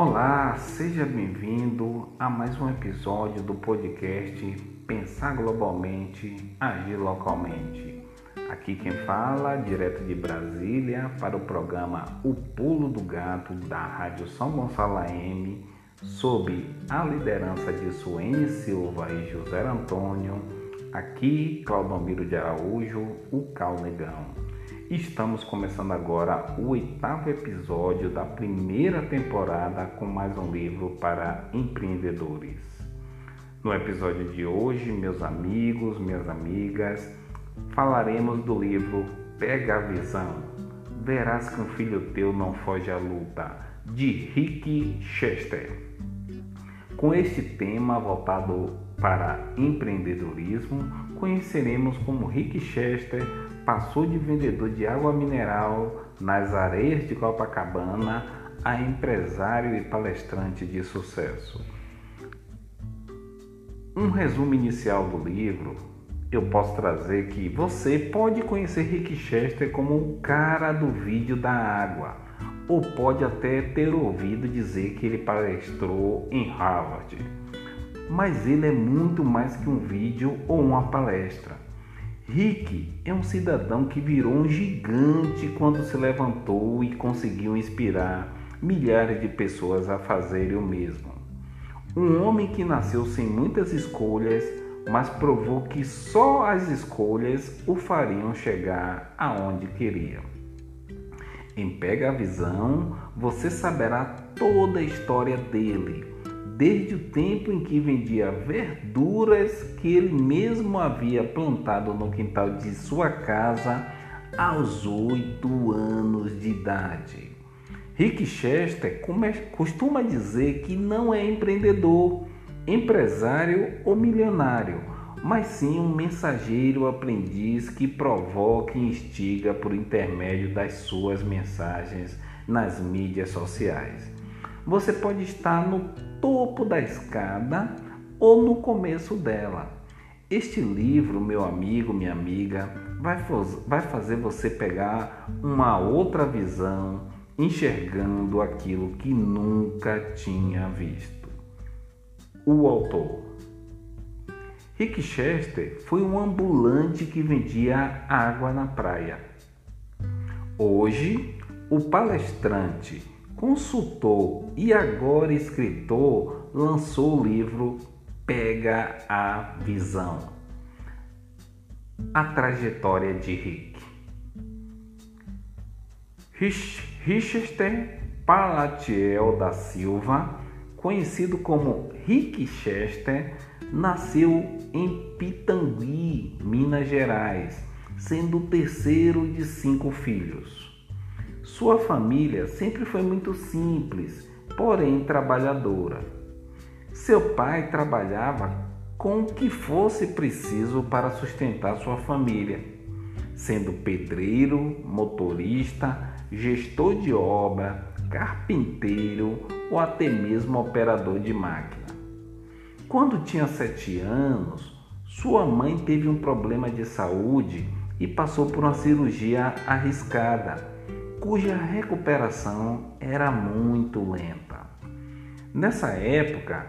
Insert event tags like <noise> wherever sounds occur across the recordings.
Olá, seja bem-vindo a mais um episódio do podcast Pensar Globalmente, Agir Localmente. Aqui quem fala, direto de Brasília, para o programa O Pulo do Gato da Rádio São Gonçalo AM, sob a liderança de Suene Silva e José Antônio, aqui Claudomiro de Araújo, o Cal Negão. Estamos começando agora o oitavo episódio da primeira temporada com mais um livro para empreendedores. No episódio de hoje, meus amigos, minhas amigas, falaremos do livro Pega a Visão. Verás que um filho teu não foge à luta, de Rick Chester. Com este tema voltado para empreendedorismo, conheceremos como Rick Chester passou de vendedor de água mineral nas areias de Copacabana a empresário e palestrante de sucesso. Um resumo inicial do livro, eu posso trazer que você pode conhecer Rick Chester como o cara do vídeo da água, ou pode até ter ouvido dizer que ele palestrou em Harvard. Mas ele é muito mais que um vídeo ou uma palestra. Rick é um cidadão que virou um gigante quando se levantou e conseguiu inspirar milhares de pessoas a fazerem o mesmo. Um homem que nasceu sem muitas escolhas, mas provou que só as escolhas o fariam chegar aonde queria. Em Pega a Visão, você saberá toda a história dele desde o tempo em que vendia verduras que ele mesmo havia plantado no quintal de sua casa aos oito anos de idade. Rick Chester costuma dizer que não é empreendedor, empresário ou milionário, mas sim um mensageiro aprendiz que provoca e instiga por intermédio das suas mensagens nas mídias sociais. Você pode estar no topo da escada ou no começo dela. Este livro, meu amigo, minha amiga, vai, vai fazer você pegar uma outra visão, enxergando aquilo que nunca tinha visto. O autor. Rick Chester foi um ambulante que vendia água na praia. Hoje, o palestrante consultor e agora escritor, lançou o livro Pega a Visão. A trajetória de Rick. Richester Palatiel da Silva, conhecido como Rick Chester, nasceu em Pitangui, Minas Gerais, sendo o terceiro de cinco filhos. Sua família sempre foi muito simples, porém trabalhadora. Seu pai trabalhava com o que fosse preciso para sustentar sua família, sendo pedreiro, motorista, gestor de obra, carpinteiro ou até mesmo operador de máquina. Quando tinha sete anos, sua mãe teve um problema de saúde e passou por uma cirurgia arriscada cuja recuperação era muito lenta. Nessa época,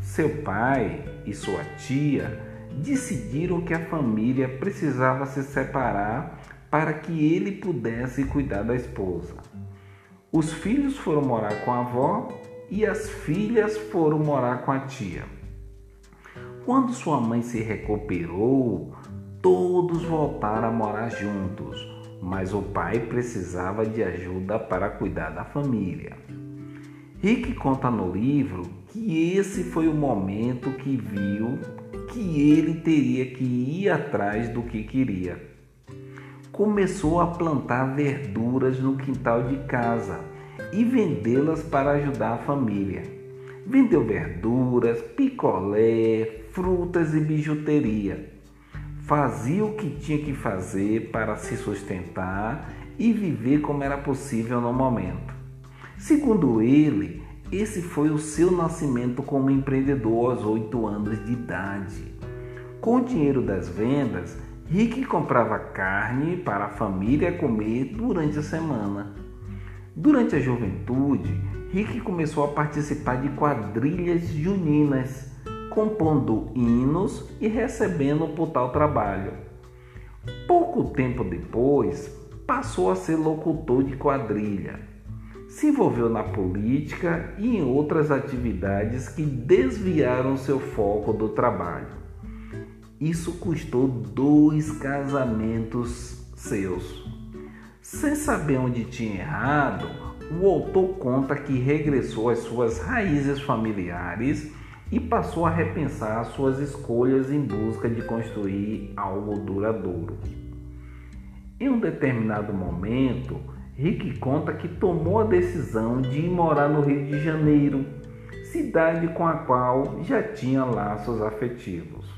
seu pai e sua tia decidiram que a família precisava se separar para que ele pudesse cuidar da esposa. Os filhos foram morar com a avó e as filhas foram morar com a tia. Quando sua mãe se recuperou, todos voltaram a morar juntos mas o pai precisava de ajuda para cuidar da família. Rick conta no livro que esse foi o momento que viu que ele teria que ir atrás do que queria. Começou a plantar verduras no quintal de casa e vendê-las para ajudar a família. Vendeu verduras, picolé, frutas e bijuteria fazia o que tinha que fazer para se sustentar e viver como era possível no momento. Segundo ele, esse foi o seu nascimento como empreendedor aos oito anos de idade. Com o dinheiro das vendas, Rick comprava carne para a família comer durante a semana. Durante a juventude, Rick começou a participar de quadrilhas juninas, compondo hinos e recebendo por tal trabalho. Pouco tempo depois, passou a ser locutor de quadrilha. Se envolveu na política e em outras atividades que desviaram seu foco do trabalho. Isso custou dois casamentos seus. Sem saber onde tinha errado, o autor conta que regressou às suas raízes familiares e passou a repensar suas escolhas em busca de construir algo duradouro. Em um determinado momento, Rick conta que tomou a decisão de ir morar no Rio de Janeiro, cidade com a qual já tinha laços afetivos.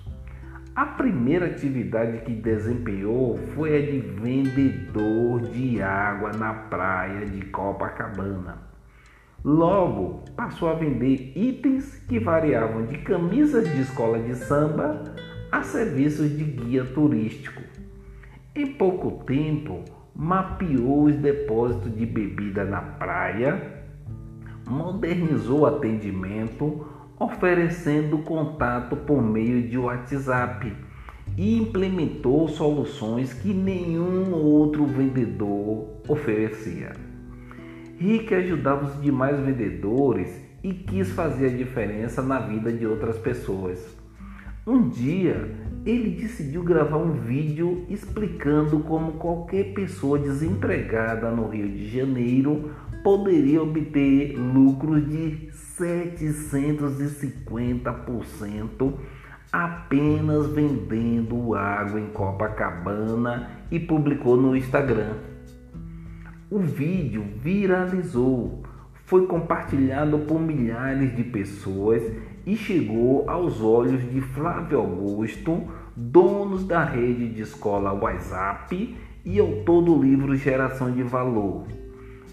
A primeira atividade que desempenhou foi a de vendedor de água na praia de Copacabana. Logo, passou a vender itens que variavam de camisas de escola de samba a serviços de guia turístico. Em pouco tempo, mapeou os depósitos de bebida na praia, modernizou o atendimento, oferecendo contato por meio de WhatsApp e implementou soluções que nenhum outro vendedor oferecia. Rick ajudava os demais vendedores e quis fazer a diferença na vida de outras pessoas. Um dia, ele decidiu gravar um vídeo explicando como qualquer pessoa desempregada no Rio de Janeiro poderia obter lucros de 750% apenas vendendo água em Copacabana e publicou no Instagram. O vídeo viralizou, foi compartilhado por milhares de pessoas e chegou aos olhos de Flávio Augusto, donos da rede de escola WhatsApp e autor do livro Geração de Valor.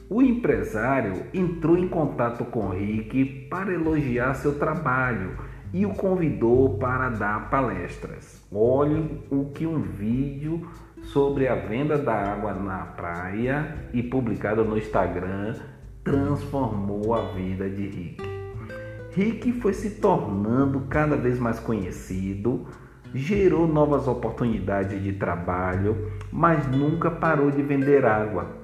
O empresário entrou em contato com Rick para elogiar seu trabalho e o convidou para dar palestras. Olhe o que um vídeo sobre a venda da água na praia e publicado no Instagram transformou a vida de Rick. Rick foi se tornando cada vez mais conhecido, gerou novas oportunidades de trabalho, mas nunca parou de vender água.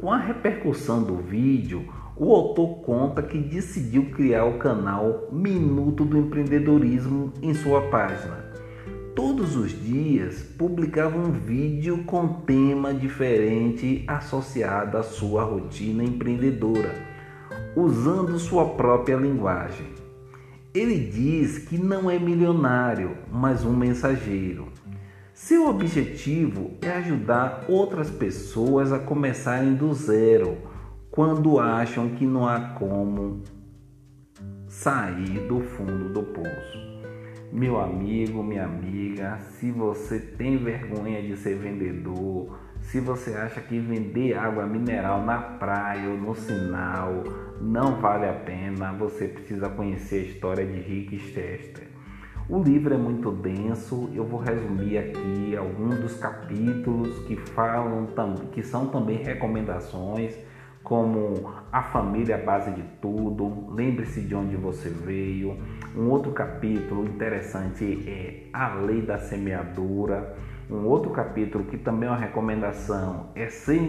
Com a repercussão do vídeo, o autor conta que decidiu criar o canal Minuto do Empreendedorismo em sua página. Todos os dias publicava um vídeo com tema diferente associado à sua rotina empreendedora usando sua própria linguagem. Ele diz que não é milionário, mas um mensageiro. Seu objetivo é ajudar outras pessoas a começarem do zero quando acham que não há como sair do fundo do poço. Meu amigo, minha amiga, se você tem vergonha de ser vendedor, se você acha que vender água mineral na praia ou no sinal não vale a pena, você precisa conhecer a história de Rick Chester. O livro é muito denso, eu vou resumir aqui alguns dos capítulos que falam que são também recomendações, como a família é a base de tudo, lembre-se de onde você veio. Um outro capítulo interessante é a lei da semeadura um outro capítulo que também é uma recomendação é ser,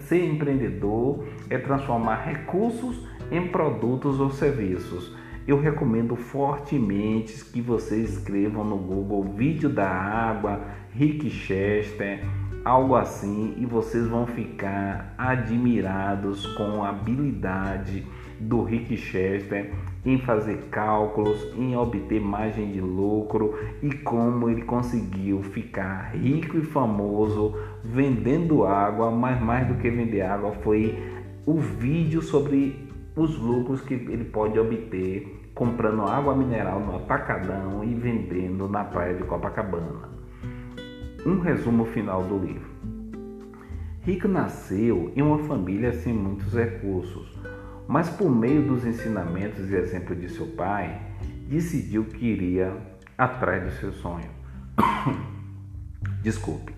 ser empreendedor, é transformar recursos em produtos ou serviços. Eu recomendo fortemente que vocês escrevam no Google vídeo da água, Rick Chester, algo assim, e vocês vão ficar admirados com a habilidade do Rick Chester em fazer cálculos, em obter margem de lucro e como ele conseguiu ficar rico e famoso vendendo água, mas mais do que vender água foi o vídeo sobre os lucros que ele pode obter comprando água mineral no atacadão e vendendo na praia de Copacabana. Um resumo final do livro. Rick nasceu em uma família sem muitos recursos mas por meio dos ensinamentos e exemplos de seu pai, decidiu que iria atrás do seu sonho. <coughs> Desculpe.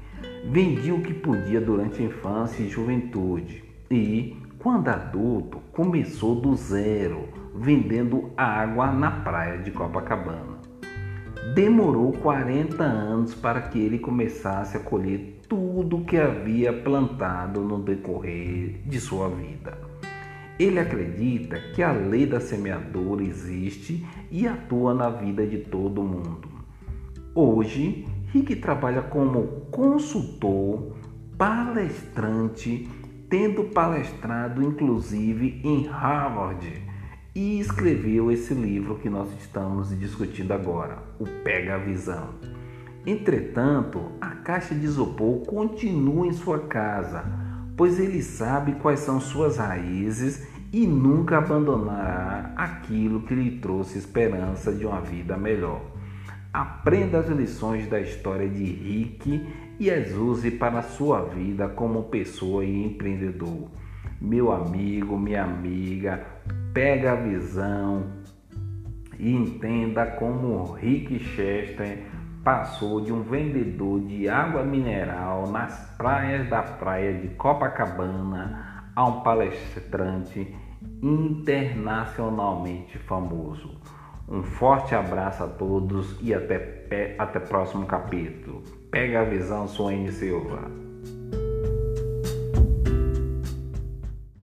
Vendia o que podia durante a infância e juventude e, Quando adulto, começou do zero, vendendo água na praia de Copacabana. Demorou 40 anos para que ele começasse a colher tudo que havia plantado no decorrer de sua vida. Ele acredita que a lei da semeadura existe e atua na vida de todo mundo. Hoje, Rick trabalha como consultor, palestrante, tendo palestrado inclusive em Harvard e escreveu esse livro que nós estamos discutindo agora, o Pega a Visão. Entretanto, a caixa de isopor continua em sua casa, pois ele sabe quais são suas raízes e nunca abandonará aquilo que lhe trouxe esperança de uma vida melhor. Aprenda as lições da história de Rick e as use para a sua vida como pessoa e empreendedor. Meu amigo, minha amiga, pega a visão e entenda como Rick Chester passou de um vendedor de água mineral nas praias da praia de Copacabana a um palestrante internacionalmente famoso. Um forte abraço a todos e até, até próximo capítulo. Pega a visão, Suene Silva.